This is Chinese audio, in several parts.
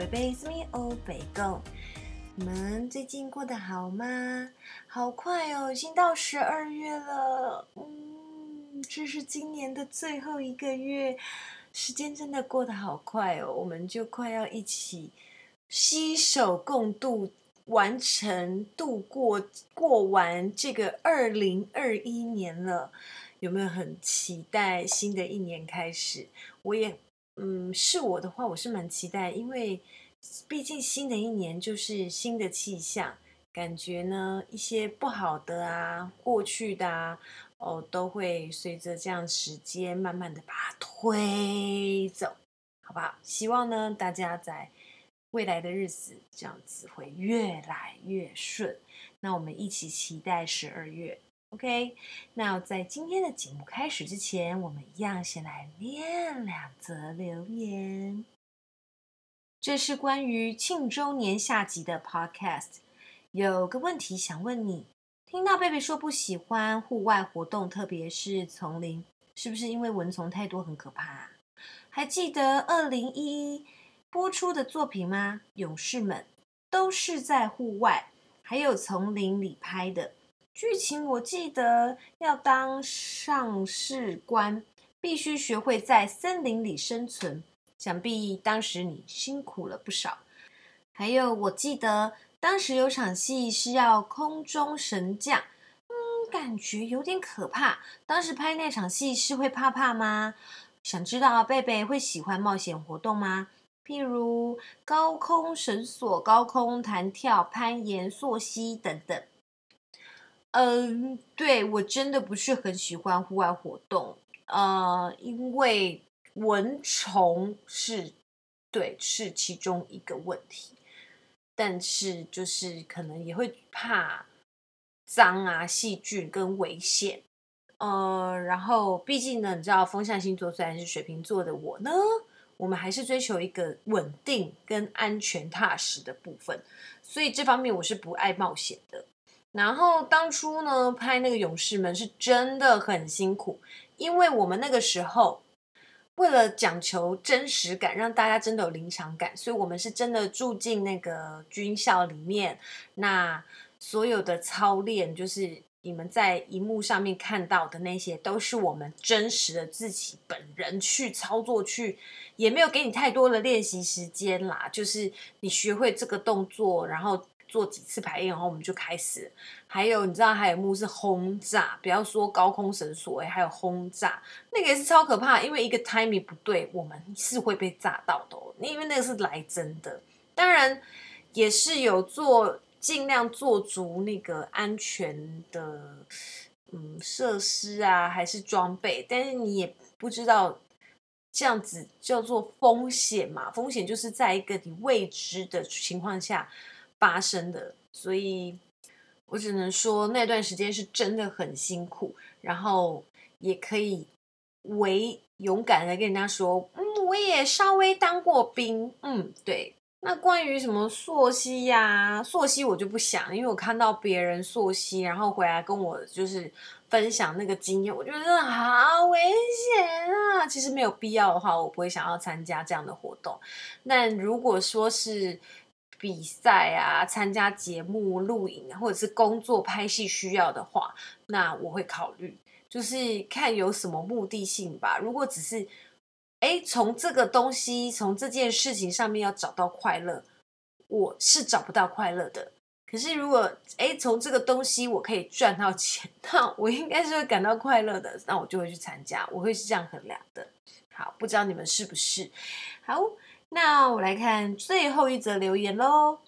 贝贝，It's me 欧北共。你们最近过得好吗？好快哦，已经到十二月了。嗯，这是今年的最后一个月，时间真的过得好快哦。我们就快要一起携手共度，完成度过过完这个二零二一年了。有没有很期待新的一年开始？我也。嗯，是我的话，我是蛮期待，因为毕竟新的一年就是新的气象，感觉呢一些不好的啊、过去的啊，哦，都会随着这样时间慢慢的把它推走，好不好？希望呢大家在未来的日子这样子会越来越顺，那我们一起期待十二月。OK，那在今天的节目开始之前，我们一样先来念两则留言。这是关于庆周年下集的 Podcast，有个问题想问你：听到贝贝说不喜欢户外活动，特别是丛林，是不是因为蚊虫太多很可怕？还记得二零一一播出的作品吗？勇士们都是在户外，还有丛林里拍的。剧情我记得要当上士官，必须学会在森林里生存。想必当时你辛苦了不少。还有，我记得当时有场戏是要空中神降，嗯，感觉有点可怕。当时拍那场戏是会怕怕吗？想知道贝贝会喜欢冒险活动吗？譬如高空绳索、高空弹跳、攀岩、溯溪等等。嗯，对，我真的不是很喜欢户外活动，呃，因为蚊虫是，对，是其中一个问题，但是就是可能也会怕脏啊、细菌跟危险，呃，然后毕竟呢，你知道风象星座虽然是水瓶座的我呢，我们还是追求一个稳定跟安全踏实的部分，所以这方面我是不爱冒险的。然后当初呢，拍那个勇士们是真的很辛苦，因为我们那个时候为了讲求真实感，让大家真的有临场感，所以我们是真的住进那个军校里面。那所有的操练，就是你们在荧幕上面看到的那些，都是我们真实的自己本人去操作去，也没有给你太多的练习时间啦，就是你学会这个动作，然后。做几次排练，然后我们就开始。还有，你知道还有幕是轰炸，不要说高空绳索，哎，还有轰炸，那个也是超可怕，因为一个 timing 不对，我们是会被炸到的。因为那个是来真的，当然也是有做，尽量做足那个安全的，嗯，设施啊，还是装备，但是你也不知道这样子叫做风险嘛？风险就是在一个你未知的情况下。发生的，所以我只能说那段时间是真的很辛苦，然后也可以为勇敢的跟人家说，嗯，我也稍微当过兵，嗯，对。那关于什么溯溪呀，溯溪我就不想，因为我看到别人溯溪，然后回来跟我就是分享那个经验，我觉得真的好危险啊！其实没有必要的话，我不会想要参加这样的活动。但如果说是比赛啊，参加节目、录影或者是工作拍戏需要的话，那我会考虑，就是看有什么目的性吧。如果只是，哎，从这个东西、从这件事情上面要找到快乐，我是找不到快乐的。可是如果，哎，从这个东西我可以赚到钱，那我应该是会感到快乐的，那我就会去参加，我会是这样衡量的。好，不知道你们是不是？好。那我来看最后一则留言喽。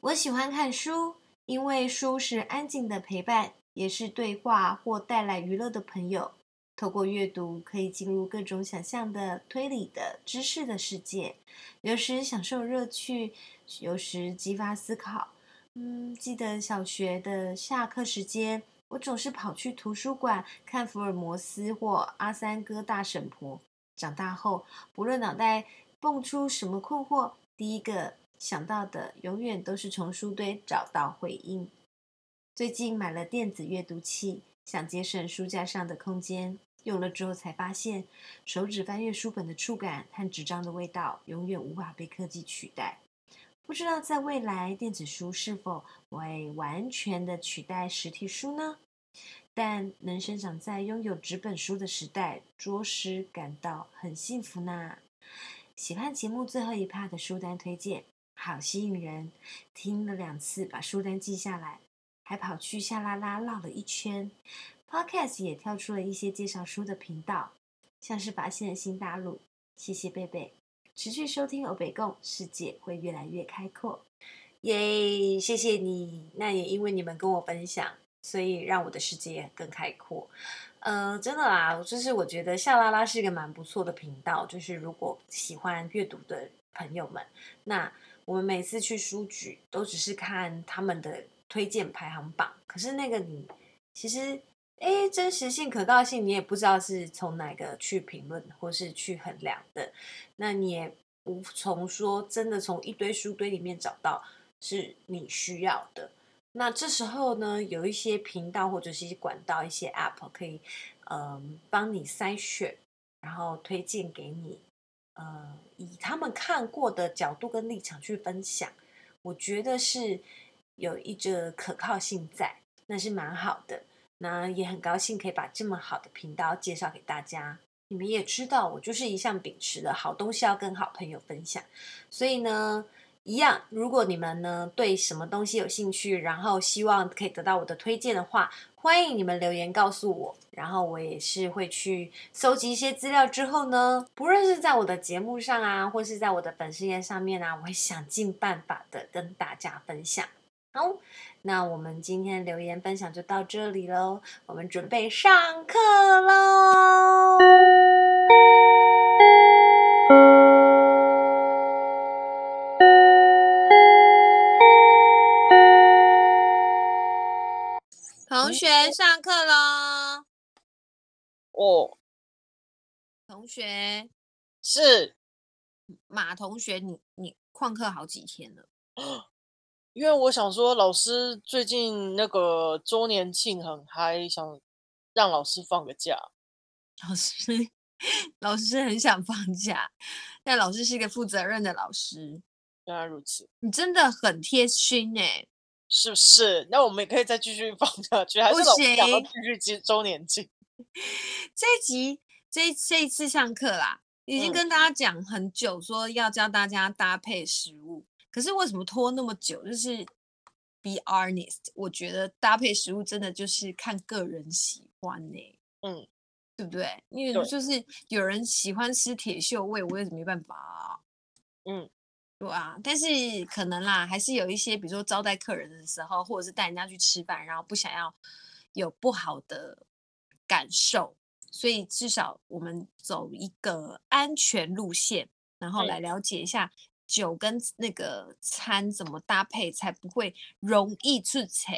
我喜欢看书，因为书是安静的陪伴，也是对话或带来娱乐的朋友。透过阅读，可以进入各种想象的、推理的、知识的世界，有时享受乐趣，有时激发思考。嗯，记得小学的下课时间，我总是跑去图书馆看福尔摩斯或阿三哥大婶婆。长大后，不论脑袋蹦出什么困惑，第一个想到的永远都是从书堆找到回应。最近买了电子阅读器，想节省书架上的空间，用了之后才发现，手指翻阅书本的触感和纸张的味道，永远无法被科技取代。不知道在未来，电子书是否会完全的取代实体书呢？但能生长在拥有纸本书的时代，着实感到很幸福呢。喜欢节目最后一趴的书单推荐，好吸引人。听了两次，把书单记下来，还跑去夏拉拉绕了一圈。Podcast 也跳出了一些介绍书的频道，像是发现新大陆。谢谢贝贝。持续收听欧北共，世界会越来越开阔。耶，谢谢你。那也因为你们跟我分享，所以让我的世界更开阔。呃，真的啦，就是我觉得夏拉拉是一个蛮不错的频道。就是如果喜欢阅读的朋友们，那我们每次去书局都只是看他们的推荐排行榜，可是那个你其实。哎，真实性、可靠性，你也不知道是从哪个去评论或是去衡量的，那你也无从说真的从一堆书堆里面找到是你需要的。那这时候呢，有一些频道或者是一些管道、一些 App 可以，嗯、帮你筛选，然后推荐给你，呃，以他们看过的角度跟立场去分享，我觉得是有一个可靠性在，那是蛮好的。那也很高兴可以把这么好的频道介绍给大家。你们也知道，我就是一向秉持的好东西要跟好朋友分享。所以呢，一样，如果你们呢对什么东西有兴趣，然后希望可以得到我的推荐的话，欢迎你们留言告诉我。然后我也是会去搜集一些资料之后呢，不论是在我的节目上啊，或是在我的粉丝页上面啊，我会想尽办法的跟大家分享。好。那我们今天留言分享就到这里喽，我们准备上课喽。同学上课喽。哦，同学是马同学，你你旷课好几天了。因为我想说，老师最近那个周年庆很嗨，想让老师放个假。老师，老师很想放假，但老师是一个负责任的老师。原来如此，你真的很贴心哎，是不是？那我们也可以再继续 放下去，还是老师想要继续接周年庆？这一集，这这一次上课啦，已经跟大家讲很久，说要教大家搭配食物。可是为什么拖那么久？就是 be honest，我觉得搭配食物真的就是看个人喜欢呢、欸。嗯，对不对？因为就是有人喜欢吃铁锈味，我也是没办法啊。嗯，对啊。但是可能啦，还是有一些，比如说招待客人的时候，或者是带人家去吃饭，然后不想要有不好的感受，所以至少我们走一个安全路线，然后来了解一下。酒跟那个餐怎么搭配才不会容易出错？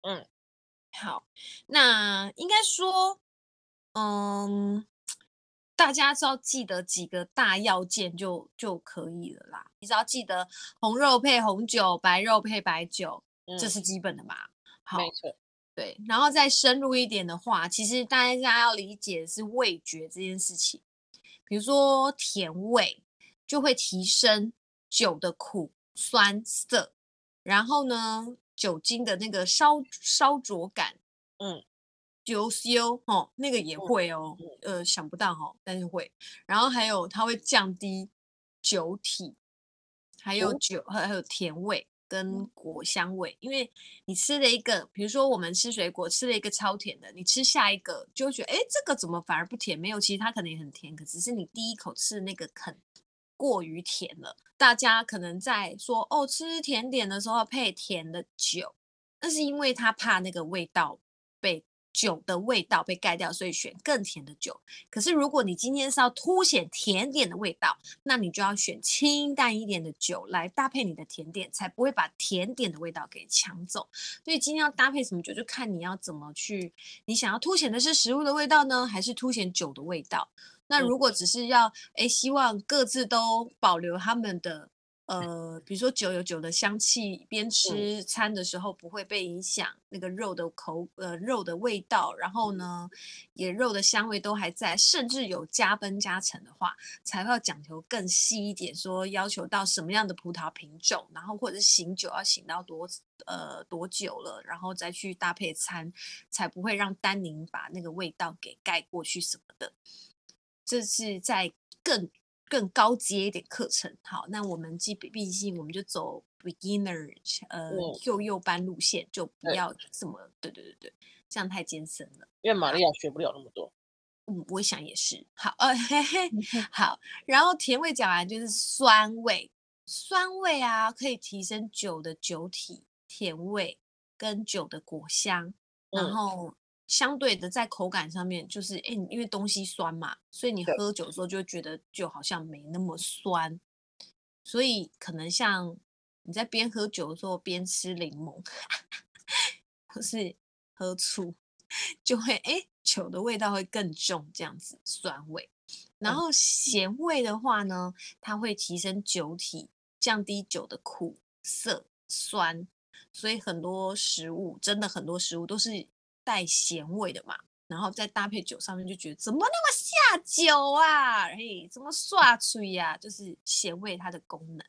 嗯，好，那应该说，嗯，大家只要记得几个大要件就就可以了啦。你只要记得红肉配红酒，白肉配白酒，嗯、这是基本的嘛。好，没错，对。然后再深入一点的话，其实大家要理解的是味觉这件事情，比如说甜味。就会提升酒的苦酸涩，然后呢，酒精的那个烧烧灼感，嗯，酒修哦，那个也会哦，嗯、呃，想不到哈、哦，但是会。然后还有它会降低酒体，还有酒，还、嗯、还有甜味跟果香味，因为你吃了一个，比如说我们吃水果吃了一个超甜的，你吃下一个就会觉得，哎，这个怎么反而不甜？没有，其实它可能也很甜，可只是你第一口吃的那个肯。过于甜了，大家可能在说哦，吃甜点的时候配甜的酒，那是因为他怕那个味道被酒的味道被盖掉，所以选更甜的酒。可是如果你今天是要凸显甜点的味道，那你就要选清淡一点的酒来搭配你的甜点，才不会把甜点的味道给抢走。所以今天要搭配什么酒，就看你要怎么去，你想要凸显的是食物的味道呢，还是凸显酒的味道？那如果只是要诶，希望各自都保留他们的呃，比如说酒有酒的香气，边吃餐的时候不会被影响那个肉的口呃肉的味道，然后呢，也肉的香味都还在，甚至有加分加成的话，才会要讲求更细一点，说要求到什么样的葡萄品种，然后或者是醒酒要醒到多呃多久了，然后再去搭配餐，才不会让单宁把那个味道给盖过去什么的。这是在更。更高阶一点课程，好，那我们基本毕竟我们就走 beginner，呃，幼幼班路线，就不要这么，对对对对，这样太艰深了。因为玛利亚学不了那么多。嗯，我想也是。好，呃，嘿嘿，好，然后甜味讲完就是酸味，酸味啊可以提升酒的酒体甜味跟酒的果香，然后。嗯相对的，在口感上面，就是哎，因为东西酸嘛，所以你喝酒的时候就会觉得就好像没那么酸，所以可能像你在边喝酒的时候边吃柠檬，或是喝醋，就会哎酒的味道会更重，这样子酸味。然后咸味的话呢，它会提升酒体，降低酒的苦涩酸，所以很多食物，真的很多食物都是。带咸味的嘛，然后再搭配酒上面，就觉得怎么那么下酒啊？嘿，怎么刷嘴呀？就是咸味它的功能。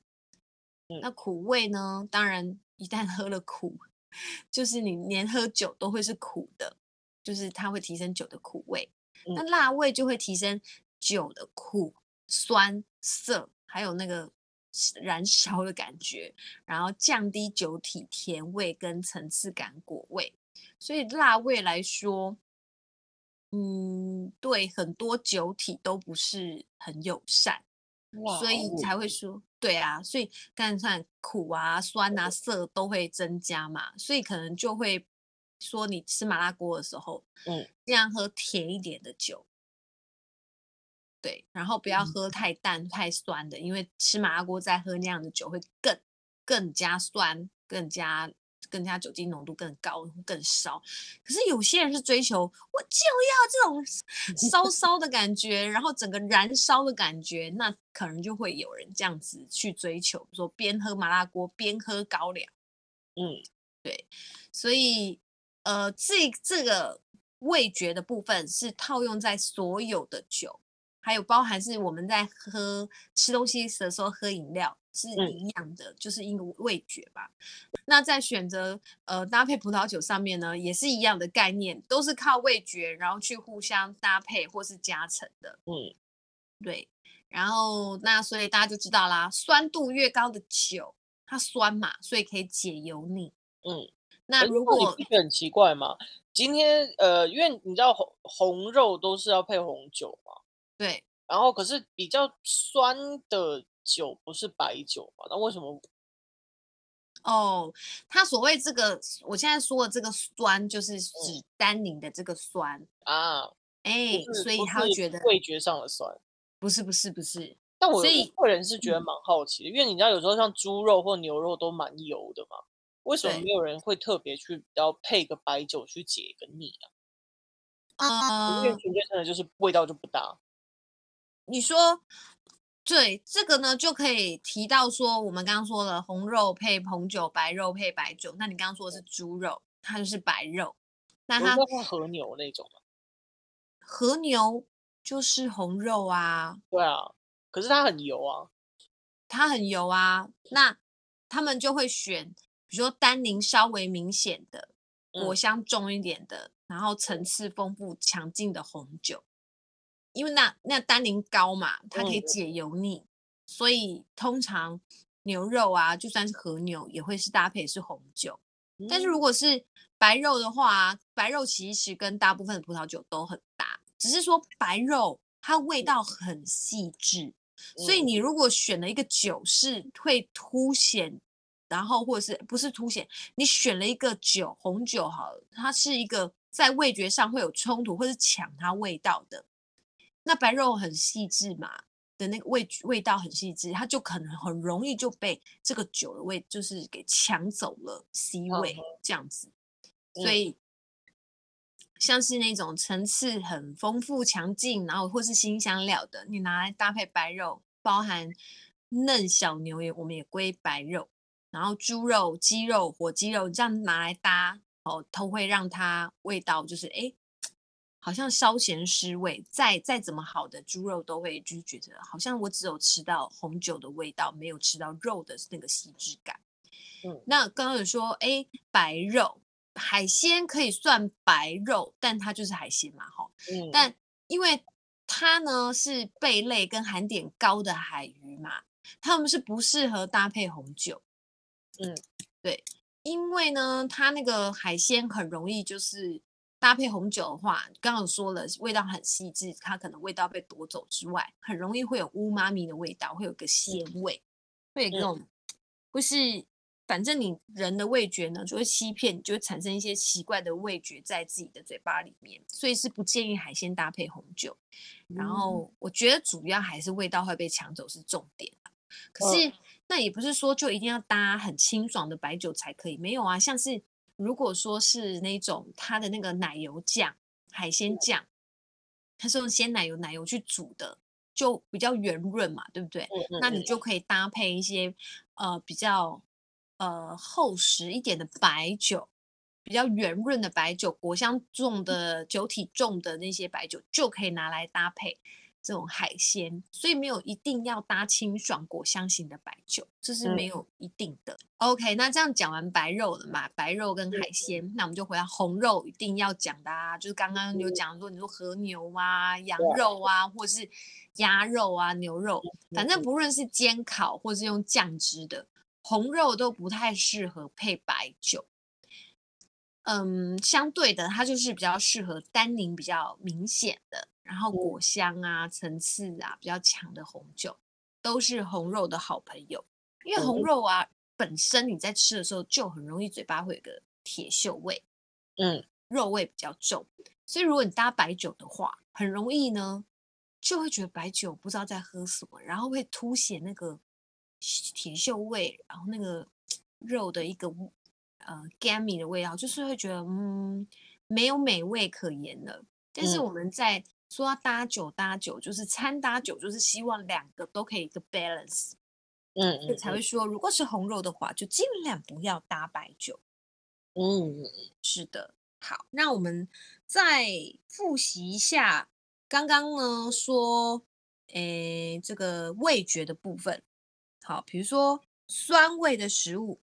嗯、那苦味呢？当然，一旦喝了苦，就是你连喝酒都会是苦的，就是它会提升酒的苦味。嗯、那辣味就会提升酒的苦、酸、涩，还有那个燃烧的感觉，然后降低酒体甜味跟层次感果味。所以辣味来说，嗯，对很多酒体都不是很友善，哇所以才会说，对啊，所以刚才看苦啊、酸啊、涩都会增加嘛，所以可能就会说你吃麻辣锅的时候，嗯，尽量喝甜一点的酒，对，然后不要喝太淡、嗯、太酸的，因为吃麻辣锅再喝那样的酒会更更加酸，更加。更加酒精浓度更高，更烧。可是有些人是追求，我就要这种 烧烧的感觉，然后整个燃烧的感觉，那可能就会有人这样子去追求，说边喝麻辣锅边喝高粱。嗯，对。所以，呃，这这个味觉的部分是套用在所有的酒，还有包含是我们在喝吃东西的时候喝饮料。是一样的，嗯、就是因为味觉吧。那在选择呃搭配葡萄酒上面呢，也是一样的概念，都是靠味觉，然后去互相搭配或是加成的。嗯，对。然后那所以大家就知道啦，酸度越高的酒，它酸嘛，所以可以解油腻。嗯，那如果很奇怪嘛？今天呃，因为你知道红红肉都是要配红酒嘛。对。然后可是比较酸的。酒不是白酒吗？那为什么？哦，他所谓这个，我现在说的这个酸，就是指单宁的这个酸啊。哎，所以他会觉得味觉上的酸，不是不是不是。但我个人是觉得蛮好奇的，因为你知道有时候像猪肉或牛肉都蛮油的嘛，为什么没有人会特别去要配个白酒去解一个腻啊？啊，因为纯粹真的就是味道就不搭。你说。对，这个呢就可以提到说，我们刚刚说了红肉配红酒，白肉配白酒。那你刚刚说的是猪肉，它就是白肉。那它和牛那种吗？和牛就是红肉啊。对啊，可是它很油啊。它很油啊，那他们就会选，比如说单宁稍微明显的，果香重一点的，嗯、然后层次丰富、强劲的红酒。因为那那单宁高嘛，它可以解油腻，嗯、所以通常牛肉啊，就算是和牛，也会是搭配是红酒。嗯、但是如果是白肉的话，白肉其实跟大部分的葡萄酒都很搭，只是说白肉它味道很细致，嗯、所以你如果选了一个酒是会凸显，然后或者是不是凸显，你选了一个酒红酒好了，它是一个在味觉上会有冲突或是抢它味道的。那白肉很细致嘛，的那个味味道很细致，它就可能很容易就被这个酒的味就是给抢走了 C 位这样子，所以像是那种层次很丰富、强劲，然后或是新香料的，你拿来搭配白肉，包含嫩小牛也我们也归白肉，然后猪肉、鸡肉、火鸡肉这样拿来搭哦，都会让它味道就是哎，好像稍嫌失味。再再怎么好的猪肉都会就觉得好像我只有吃到红酒的味道，没有吃到肉的那个细致感。嗯，那刚刚有说哎，白肉海鲜可以算白肉，但它就是海鲜嘛，哈。嗯，但因为它呢是贝类跟含碘高的海鱼嘛。它们是不适合搭配红酒，嗯，对，因为呢，它那个海鲜很容易就是搭配红酒的话，刚刚说了，味道很细致，它可能味道被夺走之外，很容易会有乌妈咪的味道，会有个鲜味，会有那种，不是，反正你人的味觉呢就会欺骗，就会产生一些奇怪的味觉在自己的嘴巴里面，所以是不建议海鲜搭配红酒。然后我觉得主要还是味道会被抢走是重点。可是，那也不是说就一定要搭很清爽的白酒才可以，没有啊。像是如果说是那种它的那个奶油酱、海鲜酱，它是用鲜奶油、奶油去煮的，就比较圆润嘛，对不对？那你就可以搭配一些呃比较呃厚实一点的白酒，比较圆润的白酒，果香重的酒体重的那些白酒，就可以拿来搭配。这种海鲜，所以没有一定要搭清爽果香型的白酒，这是没有一定的。嗯、OK，那这样讲完白肉了嘛？白肉跟海鲜，嗯、那我们就回到红肉，一定要讲的啊，就是刚刚有讲说，你说和牛啊、羊肉啊，或是鸭肉啊、牛肉，反正不论是煎烤或是用酱汁的红肉，都不太适合配白酒。嗯，相对的，它就是比较适合单宁比较明显的。然后果香啊、层次啊比较强的红酒，都是红肉的好朋友。因为红肉啊本身你在吃的时候就很容易嘴巴会有个铁锈味，嗯，肉味比较重。所以如果你搭白酒的话，很容易呢就会觉得白酒不知道在喝什么，然后会凸显那个铁锈味，然后那个 肉的一个呃 gammy 的味道，就是会觉得嗯没有美味可言了。但是我们在说要搭酒搭酒，就是餐搭酒，就是希望两个都可以一个 balance，嗯，嗯，才会说，如果是红肉的话，就尽量不要搭白酒。嗯，是的。好，那我们再复习一下刚刚呢说，诶，这个味觉的部分。好，比如说酸味的食物，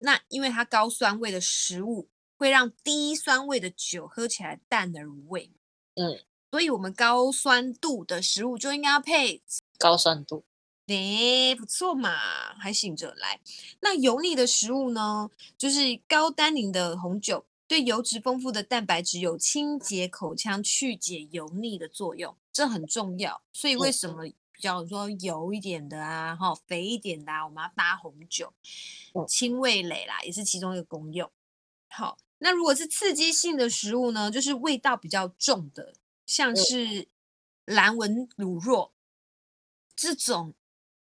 那因为它高酸味的食物会让低酸味的酒喝起来淡而无味。嗯。所以，我们高酸度的食物就应该要配高酸度。哎，不错嘛，还醒着来。那油腻的食物呢？就是高单宁的红酒，对油脂丰富的蛋白质有清洁口腔、去解油腻的作用，这很重要。所以，为什么比较说油一点的啊，哈，肥一点的啊，我们要搭红酒，清味蕾啦，也是其中一个功用。好，那如果是刺激性的食物呢？就是味道比较重的。像是蓝纹乳酪这种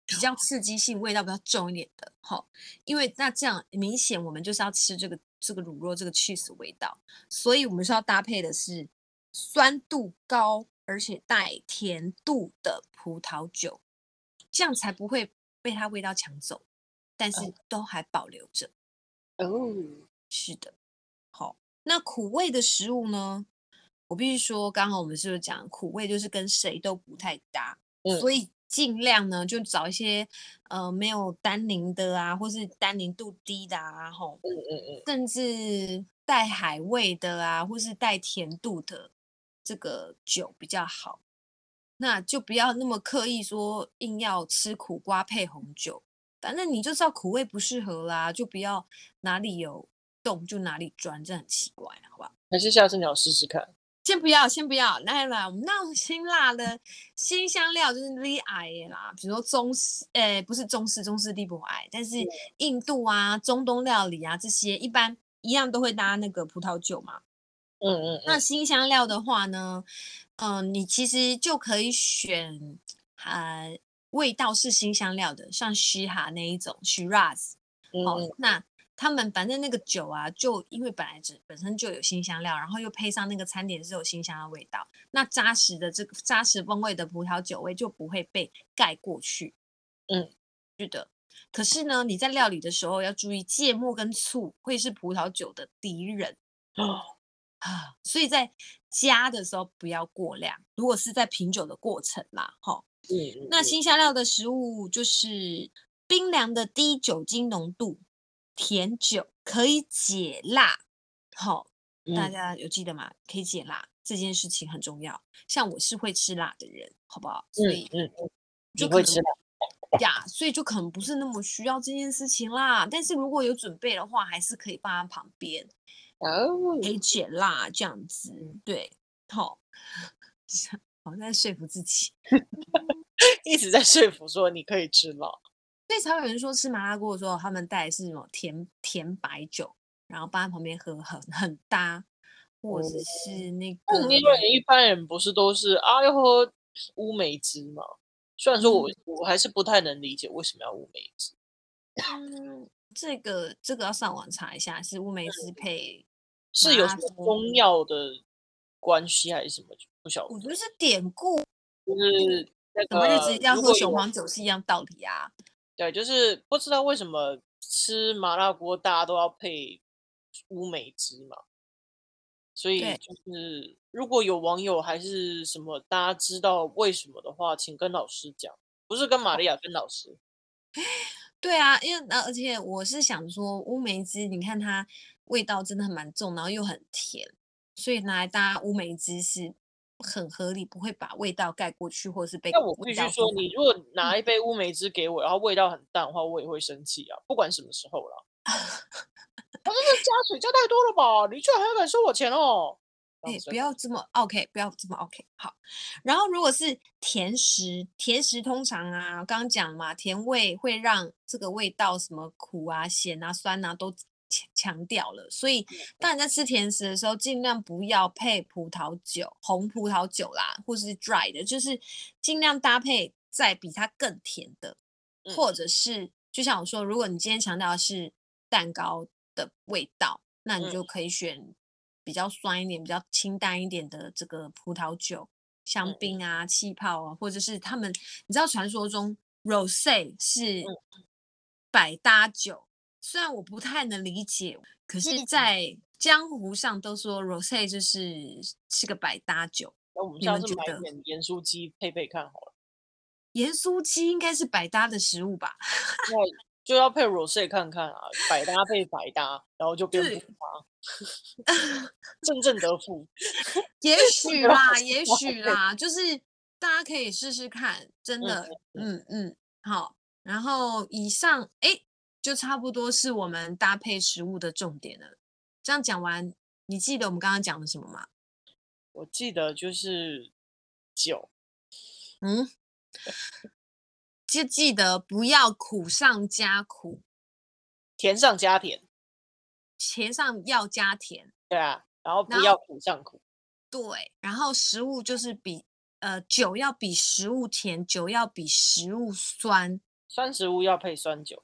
比较刺激性、味道比较重一点的，哈，因为那这样明显我们就是要吃这个这个乳酪这个 cheese 味道，所以我们是要搭配的是酸度高而且带甜度的葡萄酒，这样才不会被它味道抢走，但是都还保留着。哦，是的，好，那苦味的食物呢？我必须说，刚刚我们是不是讲苦味就是跟谁都不太搭，嗯、所以尽量呢就找一些呃没有单宁的啊，或是单宁度低的啊，吼，嗯嗯嗯，甚至带海味的啊，或是带甜度的这个酒比较好。那就不要那么刻意说硬要吃苦瓜配红酒，反正你就知道苦味不适合啦，就不要哪里有洞就哪里钻，这很奇怪，好不好？还是下次你要试试看。先不要，先不要，来来，我们那种辛辣的辛香料就是厉害啦，比如说中式，诶、欸，不是中式，中式地不爱，但是印度啊、中东料理啊这些，一般一样都会搭那个葡萄酒嘛。嗯嗯，嗯。那新香料的话呢，嗯、呃，你其实就可以选，呃，味道是新香料的，像西哈那一种，Shiraz。嗯。好，那。他们反正那个酒啊，就因为本来只本身就有辛香料，然后又配上那个餐点是有辛香的味道，那扎实的这个扎实风味的葡萄酒味就不会被盖过去。嗯，是的。可是呢，你在料理的时候要注意，芥末跟醋会是葡萄酒的敌人哦啊，所以在加的时候不要过量。如果是在品酒的过程啦，哈，嗯，那辛香料的食物就是冰凉的低酒精浓度甜酒，可以解辣，好，大家有记得吗？可以解辣这件事情很重要。像我是会吃辣的人，好不好？所以嗯嗯，就会吃辣。呀，所以就可能不是那么需要这件事情啦。但是如果有准备的话，还是可以放在旁边哦，可以解辣这样子。对，好，好在说服自己，一直在说服说你可以吃辣。所以才有人说吃麻辣锅的时候，他们带的是什么甜甜白酒，然后放在旁边喝很很搭，或者是那个。因为一般人不是都是啊要喝乌梅汁吗？虽然说我、嗯、我还是不太能理解为什么要乌梅汁。嗯，这个这个要上网查一下，是乌梅汁配是有什么中药的关系还是什么？不晓得。我觉得是典故，就是那个什么日子要喝雄黄酒是一样道理啊。对，就是不知道为什么吃麻辣锅大家都要配乌梅汁嘛。所以就是，如果有网友还是什么，大家知道为什么的话，请跟老师讲，不是跟玛利亚，跟老师。对啊，因为而且我是想说，乌梅汁，你看它味道真的蛮重，然后又很甜，所以拿来搭乌梅汁是很合理，不会把味道盖过去，或者是被。那我必须说，你如果拿一杯乌梅汁给我，然后味道很淡的话，我也会生气啊，不管什么时候了。他这是加水加太多了吧？你居然还要敢收我钱哦！哎、欸，不要这么 OK，不要这么 OK。好，然后如果是甜食，甜食通常啊，刚刚讲嘛，甜味会让这个味道什么苦啊、咸啊、酸啊都强强调了。所以，当。你在吃甜食的时候，尽量不要配葡萄酒、红葡萄酒啦，或是 dry 的，就是尽量搭配在比它更甜的，或。者是就像我说，如果你今天强调的是蛋糕的味道，那你就。可以选比较酸一点、比较清淡一点的这个葡萄酒、香槟啊、气泡啊，或者是他们，你知道传说中 rose 是百搭酒，虽然我不太能理解，可是，在江湖上都说 Rosé 就是是个百搭酒。那我们下次买点盐酥鸡配配看好了。盐酥鸡应该是百搭的食物吧？就要配 Rosé 看看啊，百搭配百搭，然后就变不搭，正正得负。也许啦，也许啦，就是大家可以试试看，真的，嗯嗯，嗯，好。然后以上，哎，就差不多是我们搭配食物的重点了。这样讲完，你记得我们刚刚讲的什么吗？我记得就是酒，嗯。就记得不要苦上加苦，甜上加甜，甜上要加甜，对啊，然后不要苦上苦，对，然后食物就是比呃酒要比食物甜，酒要比食物酸，酸食物要配酸酒，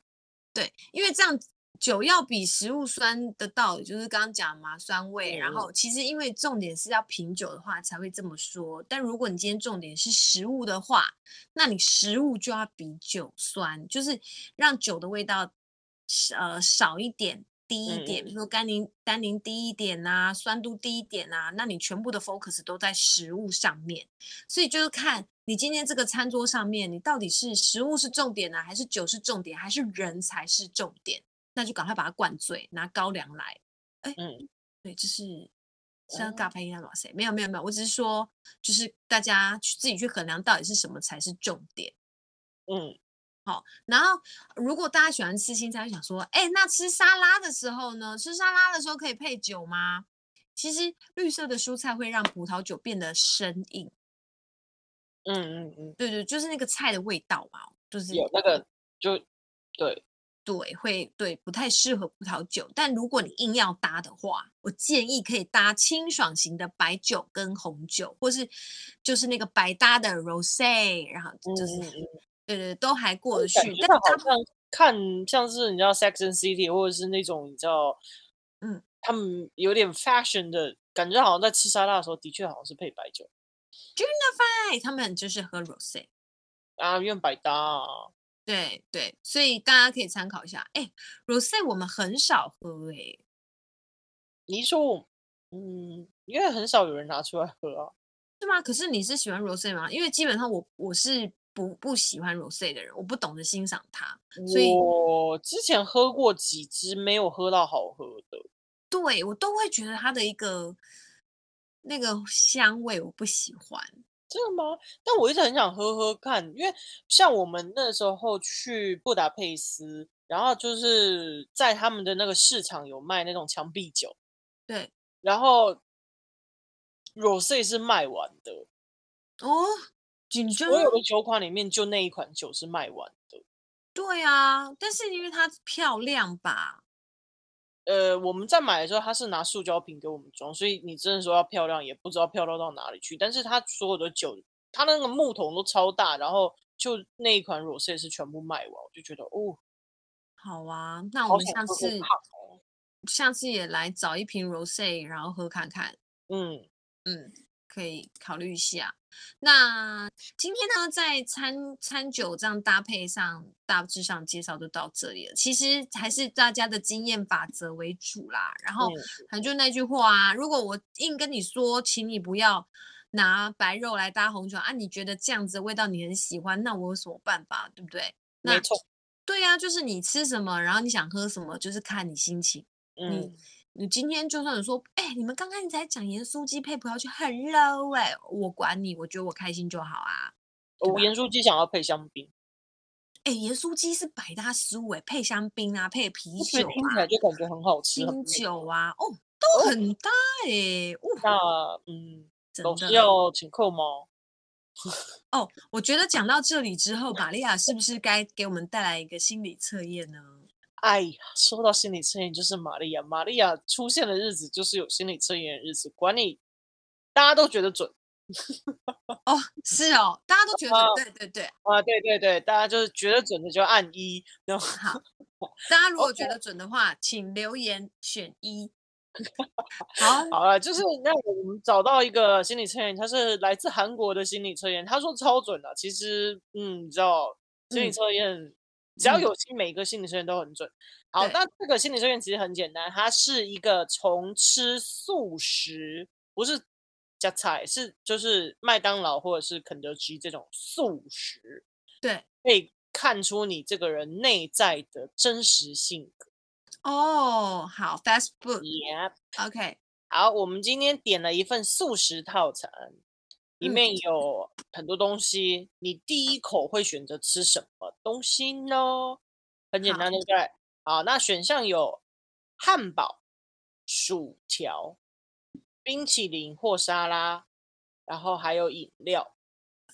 对，因为这样。酒要比食物酸的道理，就是刚刚讲嘛，酸味。然后其实因为重点是要品酒的话才会这么说。但如果你今天重点是食物的话，那你食物就要比酒酸，就是让酒的味道呃少一点、低一点。比如说甘宁单宁低一点啊，酸度低一点啊，那你全部的 focus 都在食物上面。所以就是看你今天这个餐桌上面，你到底是食物是重点呢，还是酒是重点，还是人才是重点？那就赶快把它灌醉，拿高粱来。哎，嗯，对，这是像嘎拍一样哇塞？没有没有没有，我只是说，就是大家去自己去衡量到底是什么才是重点。嗯，好。然后如果大家喜欢吃青菜，就想说，哎，那吃沙拉的时候呢？吃沙拉的时候可以配酒吗？其实绿色的蔬菜会让葡萄酒变得生硬。嗯嗯嗯，对对，就是那个菜的味道嘛，就是有那个就对。对，会对不太适合葡萄酒，但如果你硬要搭的话，我建议可以搭清爽型的白酒跟红酒，或是就是那个百搭的 Rosé，然后就是、嗯、对对都还过得去。但好像看像是你知道 Sex and City，或者是那种你知道，嗯，他们有点 fashion 的感觉，好像在吃沙拉的时候，的确好像是配白酒。Junior Fine，他们就是喝 Rosé 啊，因为百搭啊。对对，所以大家可以参考一下。哎，Rosé 我们很少喝哎。你说我，嗯，因为很少有人拿出来喝啊。是吗？可是你是喜欢 Rosé 吗？因为基本上我我是不不喜欢 Rosé 的人，我不懂得欣赏它。所以我之前喝过几支，没有喝到好喝的。对，我都会觉得它的一个那个香味我不喜欢。真的吗？但我一直很想喝喝看，因为像我们那时候去布达佩斯，然后就是在他们的那个市场有卖那种墙壁酒。对，然后。Rosé 是卖完的哦，所有的酒款里面就那一款酒是卖完的。对啊，但是因为它漂亮吧？呃，我们在买的时候，他是拿塑胶瓶给我们装，所以你真的说要漂亮，也不知道漂亮到哪里去。但是它所有的酒，它那个木桶都超大，然后就那一款 Rosé 是全部卖完，我就觉得哦，好啊，那我们下次下次也来找一瓶 rose，然后喝看看，嗯。嗯，可以考虑一下。那今天呢，在餐餐酒这样搭配上，大致上介绍就到这里了。其实还是大家的经验法则为主啦。然后，反正就那句话啊，如果我硬跟你说，请你不要拿白肉来搭红酒啊，你觉得这样子的味道你很喜欢，那我有什么办法，对不对？没错。对呀、啊，就是你吃什么，然后你想喝什么，就是看你心情。嗯。你你今天就算说，哎、欸，你们刚刚你才讲盐酥鸡配葡萄酒很 low 哎、欸，我管你，我觉得我开心就好啊。我盐酥鸡想要配香槟，哎、欸，盐酥鸡是百搭食物哎、欸，配香槟啊，配啤酒啊，听起来就感觉很好吃。清酒啊，哦，都很搭哎、那嗯，老师要请客吗？哦，我觉得讲到这里之后，玛利亚是不是该给我们带来一个心理测验呢？哎呀，说到心理测验，就是玛利亚。玛利亚出现的日子，就是有心理测验的日子。管你，大家都觉得准。哦，是哦，大家都觉得准。啊、对对对。啊，对对对，大家就是觉得准的就按一。好，大家如果觉得准的话，请留言选一。好，好了，就是那我们找到一个心理测验，它是来自韩国的心理测验。他说超准的，其实，嗯，你知道心理测验。嗯只要有心，每一个心理测验都很准。好，那这个心理测验其实很简单，它是一个从吃素食，不是加菜，是就是麦当劳或者是肯德基这种素食，对，可以看出你这个人内在的真实性格。哦，好，fast food，yeah，OK，好，我们今天点了一份素食套餐。里面有很多东西，你第一口会选择吃什么东西呢？很简单，对不对？好，那选项有汉堡、薯条、冰淇淋或沙拉，然后还有饮料。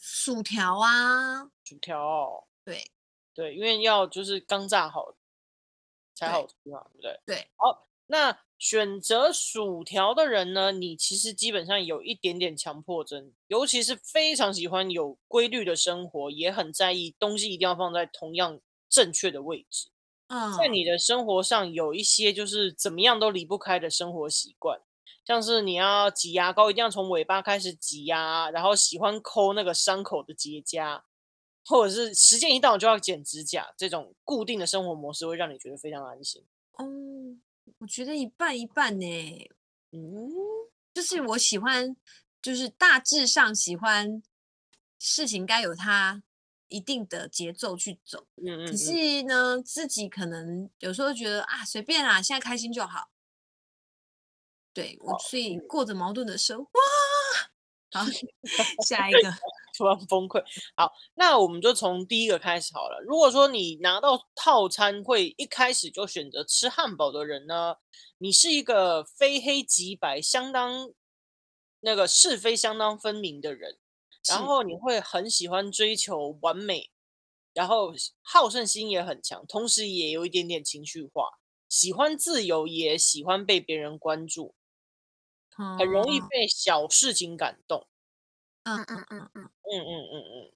薯条啊，薯条哦，对对，因为要就是刚炸好才好吃嘛，对不对？对，好，那。选择薯条的人呢，你其实基本上有一点点强迫症，尤其是非常喜欢有规律的生活，也很在意东西一定要放在同样正确的位置。嗯，在你的生活上有一些就是怎么样都离不开的生活习惯，像是你要挤牙膏一定要从尾巴开始挤呀，然后喜欢抠那个伤口的结痂，或者是时间一到就要剪指甲，这种固定的生活模式会让你觉得非常安心。嗯。我觉得一半一半呢，嗯，就是我喜欢，就是大致上喜欢事情该有它一定的节奏去走，嗯嗯，可是呢，自己可能有时候觉得啊，随便啦，现在开心就好。对，我所以过着矛盾的生活。好，下一个。突然崩溃。好，那我们就从第一个开始好了。如果说你拿到套餐会一开始就选择吃汉堡的人呢，你是一个非黑即白、相当那个是非相当分明的人，然后你会很喜欢追求完美，然后好胜心也很强，同时也有一点点情绪化，喜欢自由，也喜欢被别人关注，很容易被小事情感动。嗯嗯嗯嗯嗯嗯嗯嗯，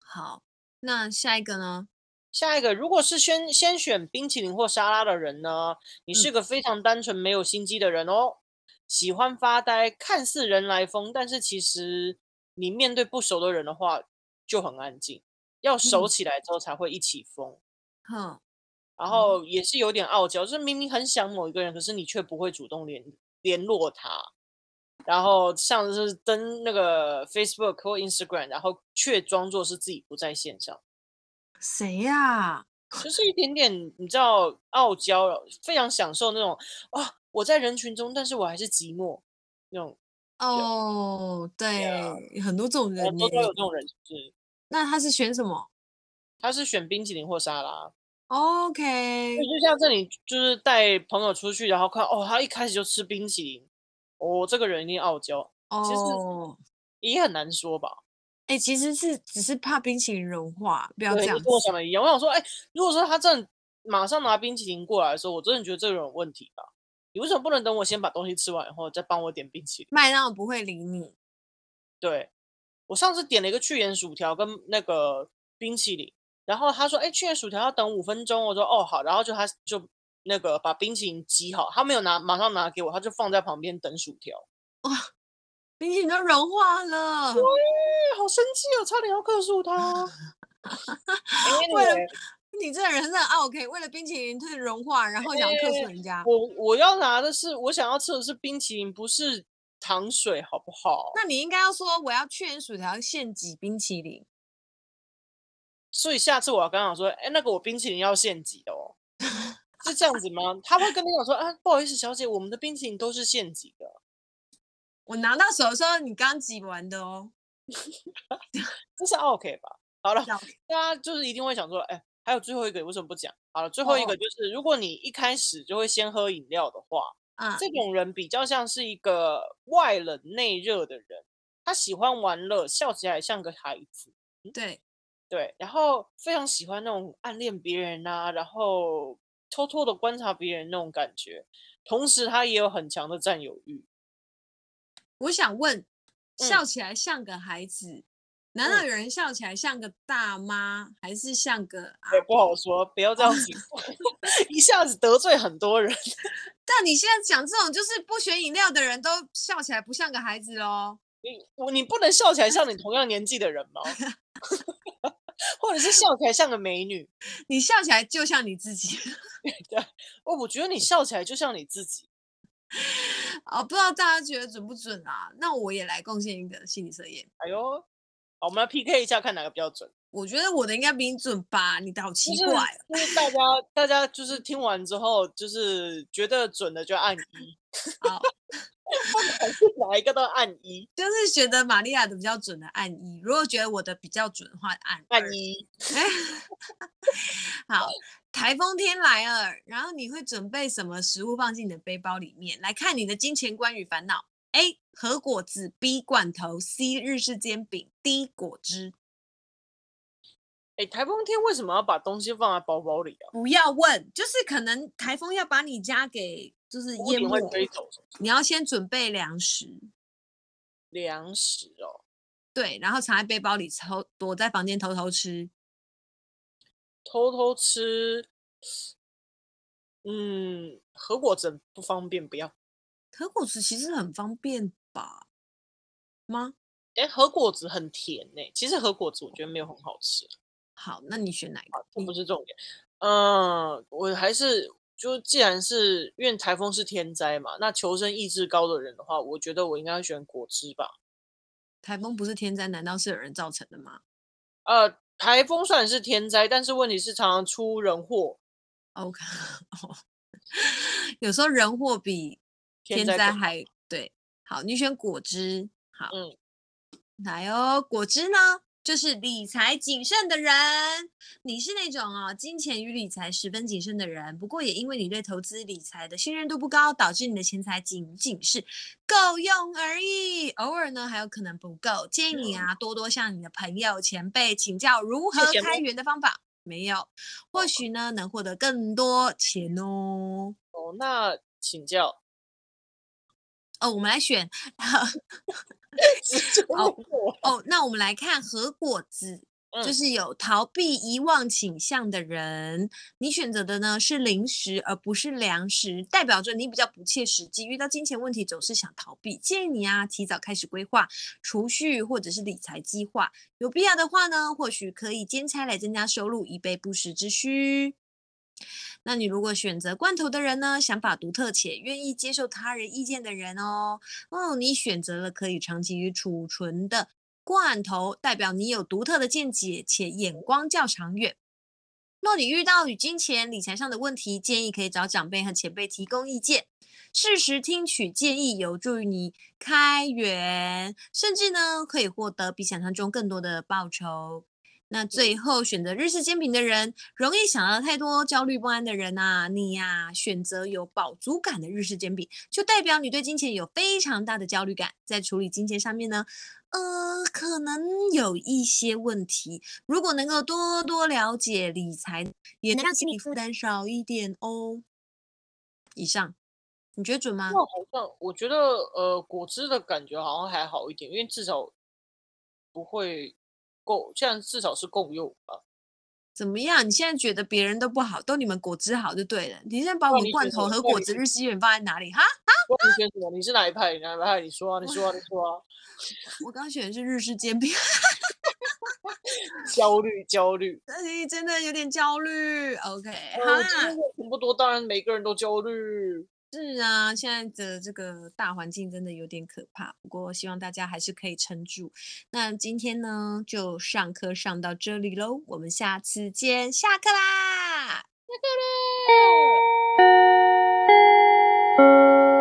好，那下一个呢？下一个，如果是先先选冰淇淋或沙拉的人呢？你是个非常单纯没有心机的人哦，喜欢发呆，看似人来疯，但是其实你面对不熟的人的话就很安静，要熟起来之后才会一起疯。嗯，然后也是有点傲娇，就是明明很想某一个人，可是你却不会主动联联络他。然后像是登那个 Facebook 或 Instagram，然后却装作是自己不在线上。谁呀？就是一点点，你知道傲娇，非常享受那种啊，我在人群中，但是我还是寂寞那种。哦，对，对很多这种人，都有这种人，是。那他是选什么？他是选冰淇淋或沙拉。OK。就像这里，就是带朋友出去，然后看哦，他一开始就吃冰淇淋。哦，这个人一定傲娇。哦。其实也很难说吧。哎、欸，其实是只是怕冰淇淋融化，不要这样。跟我想的一样。我想说，哎、欸，如果说他真的马上拿冰淇淋过来的时候，我真的觉得这个人有问题吧？你为什么不能等我先把东西吃完以后再帮我点冰淇淋？麦当劳不会理你。对，我上次点了一个去盐薯条跟那个冰淇淋，然后他说：“哎，去盐薯条要等五分钟。”我说：“哦，好。”然后就他就那个把冰淇淋挤好，他没有拿马上拿给我，他就放在旁边等薯条。哇，冰淇淋都融化了，喂，好生气哦，差点要克诉他。为了你这个人真的 OK，为了冰淇淋它融化，然后想要克诉人家。我我要拿的是，我想要吃的是冰淇淋，不是糖水，好不好？那你应该要说，我要去盐薯条现挤冰淇淋。所以下次我要跟他讲说，哎，那个我冰淇淋要现挤的哦，是这样子吗？他会跟你讲说，啊，不好意思，小姐，我们的冰淇淋都是现挤的。我拿到手的时候，你刚挤完的哦。这是 OK 吧？好了，大家就是一定会想说，哎。还有最后一个，为什么不讲？好了，最后一个就是，如果你一开始就会先喝饮料的话，啊，这种人比较像是一个外冷内热的人，他喜欢玩乐，笑起来像个孩子，对对，然后非常喜欢那种暗恋别人啊，然后偷偷的观察别人那种感觉，同时他也有很强的占有欲。我想问，笑起来像个孩子？嗯难道有人笑起来像个大妈，嗯、还是像个、啊？也不好说，不要这样子，一下子得罪很多人。但你现在讲这种，就是不选饮料的人都笑起来不像个孩子喽？你我你不能笑起来像你同样年纪的人吗？或者是笑起来像个美女？你笑起来就像你自己。对，我我觉得你笑起来就像你自己。哦，不知道大家觉得准不准啊？那我也来贡献一个心理测验。哎呦。我们来 PK 一下，看哪个比较准。我觉得我的应该比你准吧？你的好奇怪哦。就是大家，大家就是听完之后，就是觉得准的就按一。好，不管是哪一个都按一。就是觉得玛利亚的比较准的按一，如果觉得我的比较准的话，按按一。好，台风天来了，然后你会准备什么食物放进你的背包里面？来看你的金钱观与烦恼。A 和果子，B 罐头，C 日式煎饼，D 果汁。哎，台风天为什么要把东西放在包包里啊？不要问，就是可能台风要把你家给就是淹没，你要先准备粮食。粮食哦，对，然后藏在背包里，偷躲在房间偷偷吃。偷偷吃，嗯，核果子不方便，不要。核果子其实很方便吧？吗？哎，核果子很甜呢。其实核果子我觉得没有很好吃。好，那你选哪一个？这不是重点。嗯，我还是就既然是因为台风是天灾嘛，那求生意志高的人的话，我觉得我应该会选果汁吧。台风不是天灾，难道是有人造成的吗？呃，台风算是天灾，但是问题是常常出人祸。OK，哦，有时候人祸比。天灾还对，好，你选果汁，好，嗯，来哦，果汁呢，就是理财谨慎的人，你是那种哦，金钱与理财十分谨慎的人，不过也因为你对投资理财的信任度不高，导致你的钱财仅仅是够用而已，偶尔呢还有可能不够，建议你啊多多向你的朋友前辈请教如何开源的方法，没有，或许呢能获得更多钱哦。哦，那请教。哦，我们来选。哦哦，那我们来看何果子就是有逃避、遗忘倾向的人，你选择的呢是零食而不是粮食，代表着你比较不切实际，遇到金钱问题总是想逃避。建议你啊，提早开始规划储蓄或者是理财计划，有必要的话呢，或许可以兼差来增加收入，以备不时之需。那你如果选择罐头的人呢，想法独特且愿意接受他人意见的人哦，哦，你选择了可以长期储存的。罐头代表你有独特的见解且眼光较长远。若你遇到与金钱理财上的问题，建议可以找长辈和前辈提供意见，适时听取建议，有助于你开源，甚至呢可以获得比想象中更多的报酬。那最后选择日式煎饼的人，容易想到太多、焦虑不安的人啊，你呀、啊、选择有饱足感的日式煎饼，就代表你对金钱有非常大的焦虑感，在处理金钱上面呢。呃，可能有一些问题。如果能够多多了解理财，也能让心理负担少一点哦。以上，你觉得准吗？那好像我觉得，呃，果汁的感觉好像还好一点，因为至少不会够，现在至少是够用吧。怎么样？你现在觉得别人都不好，都你们果汁好就对了。你现在把我们罐头和果汁日式煎饼放在哪里？哈哈。你选什么？你是哪一派？你哪一派？你说啊！你说啊！你说啊！我刚选的是日式煎饼。焦虑，焦虑。哎，真的有点焦虑。OK，好啦。钱不多，当然每个人都焦虑。是啊，现在的这个大环境真的有点可怕。不过希望大家还是可以撑住。那今天呢，就上课上到这里喽。我们下次见，下课啦！下课喽。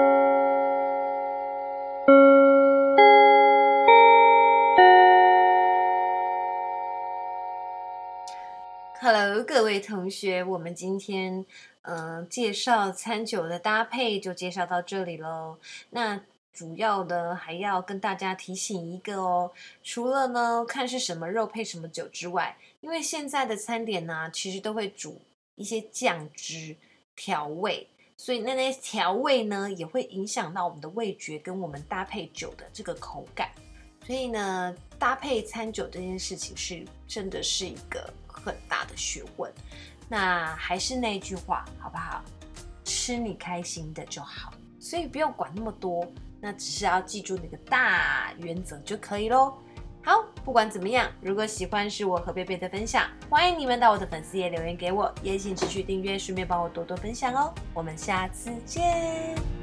各位同学，我们今天嗯、介绍餐酒的搭配就介绍到这里喽。那主要的还要跟大家提醒一个哦，除了呢看是什么肉配什么酒之外，因为现在的餐点呢其实都会煮一些酱汁调味，所以那那些调味呢也会影响到我们的味觉跟我们搭配酒的这个口感。所以呢，搭配餐酒这件事情是真的是一个。很大的学问，那还是那句话，好不好？吃你开心的就好，所以不用管那么多，那只是要记住那个大原则就可以喽。好，不管怎么样，如果喜欢是我和贝贝的分享，欢迎你们到我的粉丝页留言给我，也请持续订阅，顺便帮我多多分享哦。我们下次见。